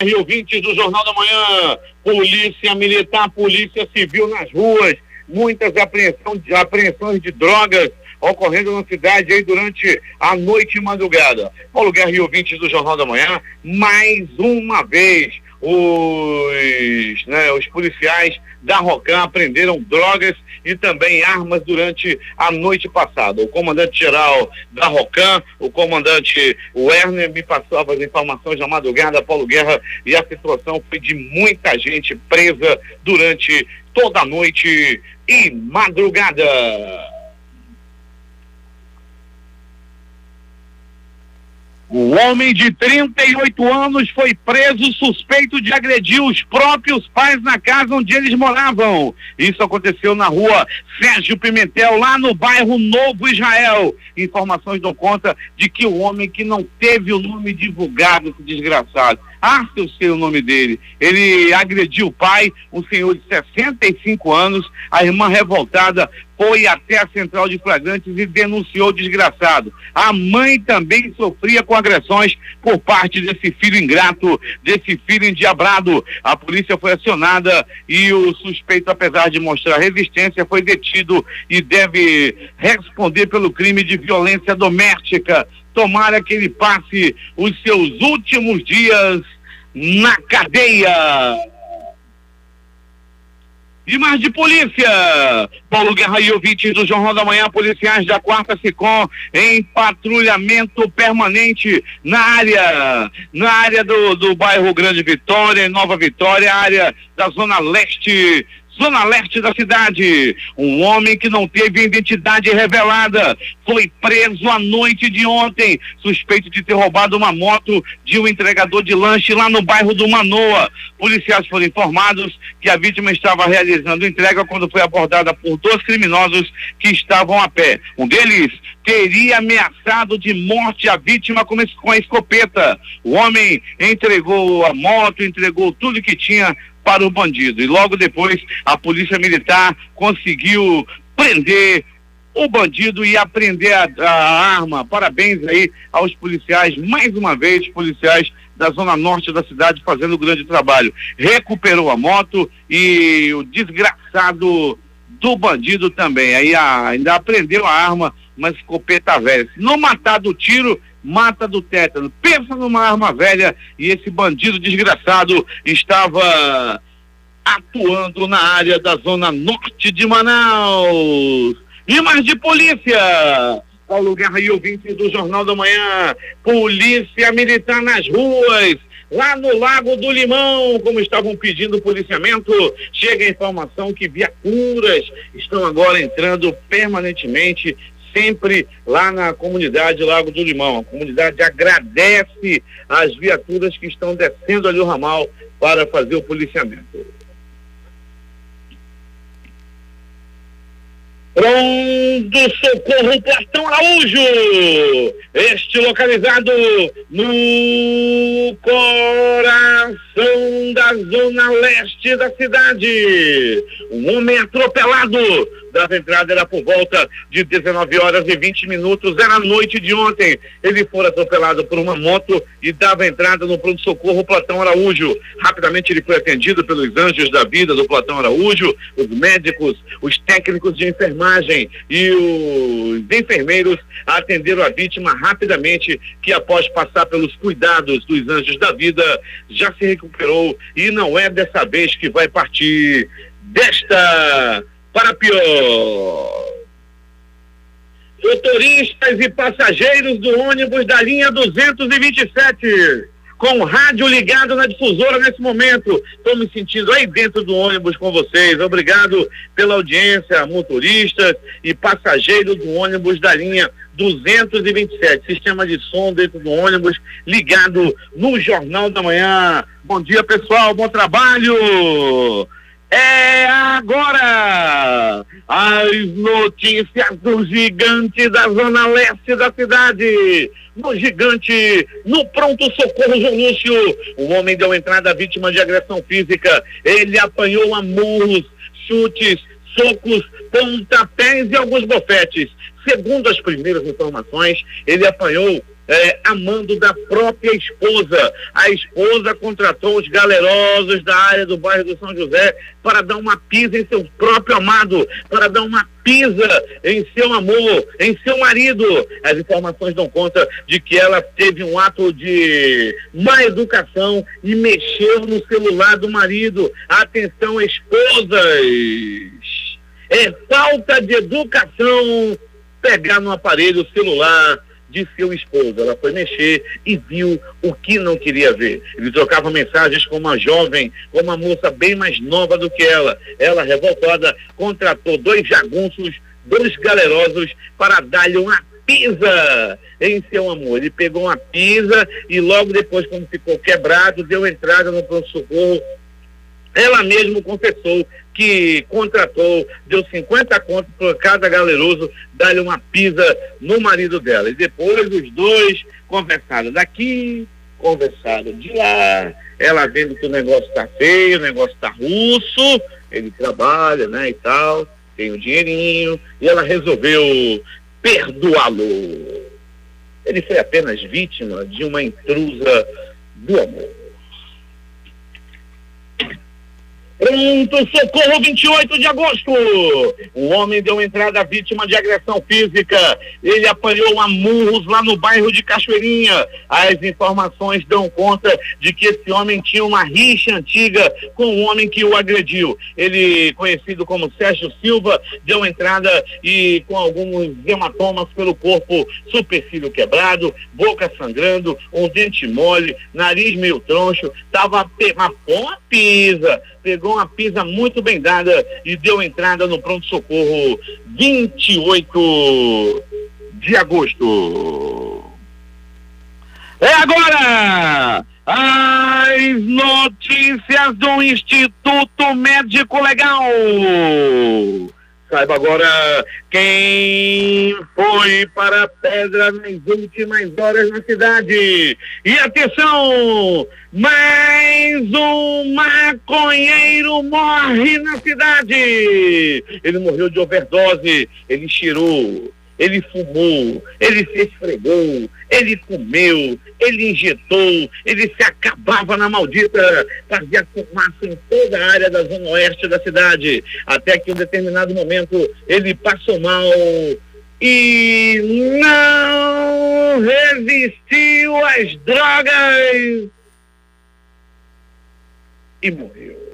e ouvintes do Jornal da Manhã, polícia militar, polícia civil nas ruas, muitas apreensão, apreensões de drogas ocorrendo na cidade aí durante a noite e madrugada. Paulo Guerra e ouvintes do Jornal da Manhã, mais uma vez, os, né, os policiais da Rocan apreenderam drogas e também armas durante a noite passada. O comandante-geral da Rocan, o comandante Werner, me passou as informações na madrugada, Paulo Guerra, e a situação foi de muita gente presa durante toda a noite e madrugada. O homem de 38 anos foi preso suspeito de agredir os próprios pais na casa onde eles moravam. Isso aconteceu na rua Sérgio Pimentel, lá no bairro Novo Israel. Informações dão conta de que o homem que não teve o nome divulgado, esse desgraçado, ah, se eu sei o nome dele. Ele agrediu o pai, um senhor de 65 anos. A irmã revoltada foi até a central de flagrantes e denunciou o desgraçado. A mãe também sofria com agressões por parte desse filho ingrato, desse filho endiabrado. A polícia foi acionada e o suspeito, apesar de mostrar resistência, foi detido e deve responder pelo crime de violência doméstica. Tomara que ele passe os seus últimos dias na cadeia. E mais de polícia. Paulo Guerra e ouvintes do Jornal da Manhã, policiais da quarta SICOM em patrulhamento permanente na área, na área do, do bairro Grande Vitória, Nova Vitória, área da Zona Leste zona leste da cidade. Um homem que não teve identidade revelada foi preso à noite de ontem, suspeito de ter roubado uma moto de um entregador de lanche lá no bairro do Manoa. Policiais foram informados que a vítima estava realizando entrega quando foi abordada por dois criminosos que estavam a pé. Um deles teria ameaçado de morte a vítima com a escopeta. O homem entregou a moto, entregou tudo que tinha para o bandido. E logo depois a polícia militar conseguiu prender o bandido e apreender a, a, arma. Parabéns aí aos policiais, mais uma vez, policiais da zona norte da cidade fazendo um grande trabalho. Recuperou a moto e o desgraçado do bandido também. Aí a, ainda aprendeu a arma, mas escopeta velha. Se não matar do tiro, mata do tétano. Pensa numa arma velha e esse bandido desgraçado estava atuando na área da zona norte de Manaus. E mais de polícia. Paulo Guerra e ouvintes do Jornal da Manhã. Polícia Militar nas ruas. Lá no Lago do Limão, como estavam pedindo policiamento, chega a informação que viaturas estão agora entrando permanentemente sempre lá na comunidade Lago do Limão. A comunidade agradece as viaturas que estão descendo ali o ramal para fazer o policiamento. Pronto Socorro Platão Araújo, este localizado no coração da zona leste da cidade. Um homem atropelado dava entrada era por volta de 19 horas e 20 minutos, era a noite de ontem. Ele foi atropelado por uma moto e dava entrada no pronto-socorro Platão Araújo. Rapidamente ele foi atendido pelos anjos da vida do Platão Araújo, os médicos, os técnicos de enfermagem e os enfermeiros atenderam a vítima rapidamente, que após passar pelos cuidados dos anjos da vida, já se recuperou e não é dessa vez que vai partir desta para pior. Motoristas e passageiros do ônibus da linha 227, com o rádio ligado na difusora nesse momento. Estou me sentindo aí dentro do ônibus com vocês. Obrigado pela audiência, motoristas e passageiros do ônibus da linha 227. Sistema de som dentro do ônibus ligado no Jornal da Manhã. Bom dia, pessoal. Bom trabalho. É agora as notícias do gigante da zona leste da cidade. No gigante, no pronto-socorro Jonúcio, o homem deu entrada vítima de agressão física. Ele apanhou a murros, chutes, socos, pontapés e alguns bofetes Segundo as primeiras informações, ele apanhou é, a mando da própria esposa. A esposa contratou os galerosos da área do bairro do São José para dar uma pisa em seu próprio amado, para dar uma pisa em seu amor, em seu marido. As informações dão conta de que ela teve um ato de má educação e mexeu no celular do marido. Atenção, esposas! É falta de educação pegar no aparelho celular de seu esposo. Ela foi mexer e viu o que não queria ver. Ele trocava mensagens com uma jovem, com uma moça bem mais nova do que ela. Ela, revoltada, contratou dois jagunços, dois galerosos, para dar-lhe uma pisa em seu amor. Ele pegou uma pisa e logo depois, quando ficou quebrado, deu entrada no pronto-socorro. Ela mesmo confessou que contratou, deu 50 contos por cada galeroso, dar-lhe uma pisa no marido dela. E depois os dois conversaram daqui, conversaram de lá, ela vendo que o negócio está feio, o negócio está russo, ele trabalha, né, e tal, tem o um dinheirinho, e ela resolveu perdoá-lo. Ele foi apenas vítima de uma intrusa do amor. Pronto, socorro 28 de agosto. Um homem deu entrada vítima de agressão física. Ele apanhou a murros lá no bairro de Cachoeirinha. As informações dão conta de que esse homem tinha uma rixa antiga com o homem que o agrediu. Ele, conhecido como Sérgio Silva, deu entrada e com alguns hematomas pelo corpo, supercílio quebrado, boca sangrando, um dente mole, nariz meio troncho, tava uma pisa pegou uma pisa muito bem dada e deu entrada no pronto-socorro 28 de agosto. É agora! As notícias do Instituto Médico Legal. Saiba agora quem foi para a pedra nas últimas horas na cidade. E atenção! Mais um maconheiro morre na cidade. Ele morreu de overdose. Ele cheirou ele fumou, ele se esfregou, ele comeu, ele injetou, ele se acabava na maldita, fazia fumaça em toda a área da zona oeste da cidade, até que em um determinado momento ele passou mal e não resistiu às drogas e morreu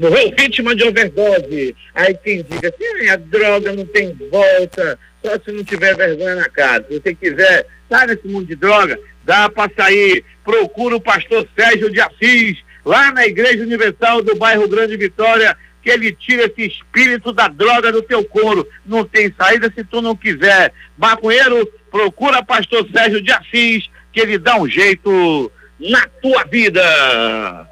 morreu vítima de overdose. Aí quem diga assim, a droga não tem volta, só se não tiver vergonha na casa. Se você quiser, sai nesse mundo de droga, dá para sair. Procura o pastor Sérgio de Assis, lá na Igreja Universal do bairro Grande Vitória, que ele tira esse espírito da droga do teu couro. Não tem saída se tu não quiser. Maconheiro, procura pastor Sérgio de Assis, que ele dá um jeito na tua vida.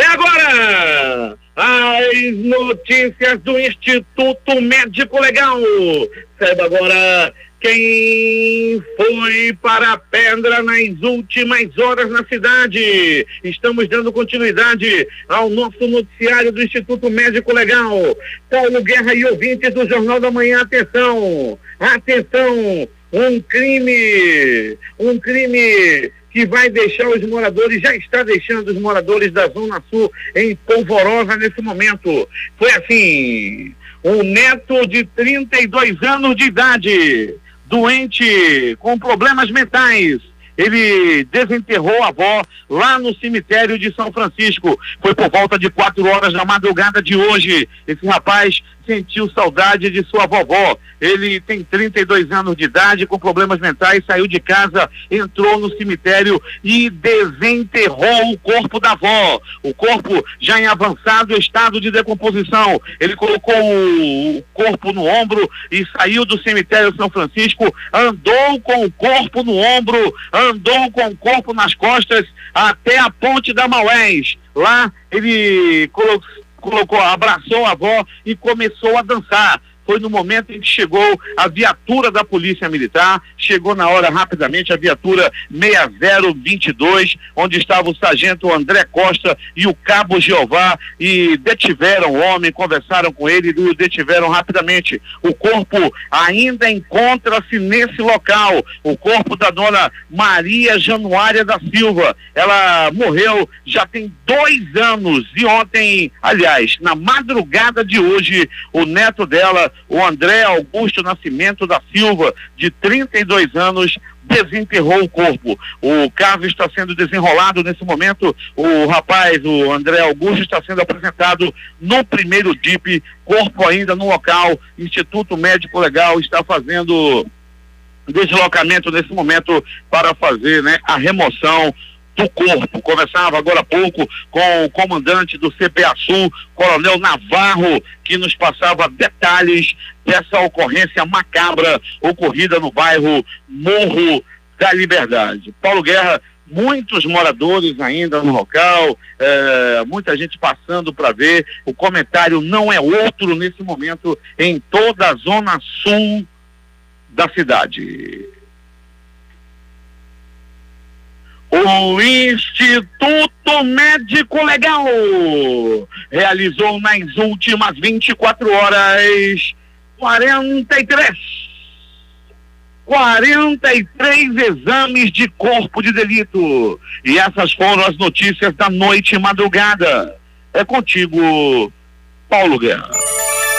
É agora! As notícias do Instituto Médico Legal. Saiba agora quem foi para a pedra nas últimas horas na cidade. Estamos dando continuidade ao nosso noticiário do Instituto Médico Legal. Paulo Guerra e ouvintes do Jornal da Manhã, atenção! Atenção! Um crime! Um crime que vai deixar os moradores, já está deixando os moradores da Zona Sul em polvorosa nesse momento. Foi assim, um neto de 32 anos de idade, doente, com problemas mentais, ele desenterrou a avó lá no cemitério de São Francisco. Foi por volta de quatro horas da madrugada de hoje. Esse rapaz sentiu saudade de sua vovó. Ele tem 32 anos de idade, com problemas mentais, saiu de casa, entrou no cemitério e desenterrou o corpo da avó. O corpo já em avançado estado de decomposição. Ele colocou o corpo no ombro e saiu do cemitério São Francisco, andou com o corpo no ombro, andou com o corpo nas costas até a ponte da Maués. Lá ele colocou colocou, abraçou a avó e começou a dançar. Foi no momento em que chegou a viatura da Polícia Militar, chegou na hora rapidamente a viatura 6022, onde estava o sargento André Costa e o cabo Jeová e detiveram o homem, conversaram com ele e o detiveram rapidamente. O corpo ainda encontra-se nesse local, o corpo da dona Maria Januária da Silva. Ela morreu já tem dois anos e ontem, aliás, na madrugada de hoje, o neto dela, o André Augusto Nascimento da Silva, de 32 anos, desenterrou o corpo. O caso está sendo desenrolado nesse momento. O rapaz, o André Augusto, está sendo apresentado no primeiro DIP, corpo ainda no local. Instituto Médico Legal está fazendo deslocamento nesse momento para fazer né, a remoção do corpo. Conversava agora há pouco com o comandante do CPA Sul, Coronel Navarro, que nos passava detalhes dessa ocorrência macabra ocorrida no bairro Morro da Liberdade. Paulo Guerra, muitos moradores ainda no local, é, muita gente passando para ver. O comentário não é outro nesse momento em toda a zona sul da cidade. O Instituto Médico Legal realizou nas últimas 24 horas 43 43 exames de corpo de delito. E essas foram as notícias da noite e madrugada. É contigo, Paulo Guerra.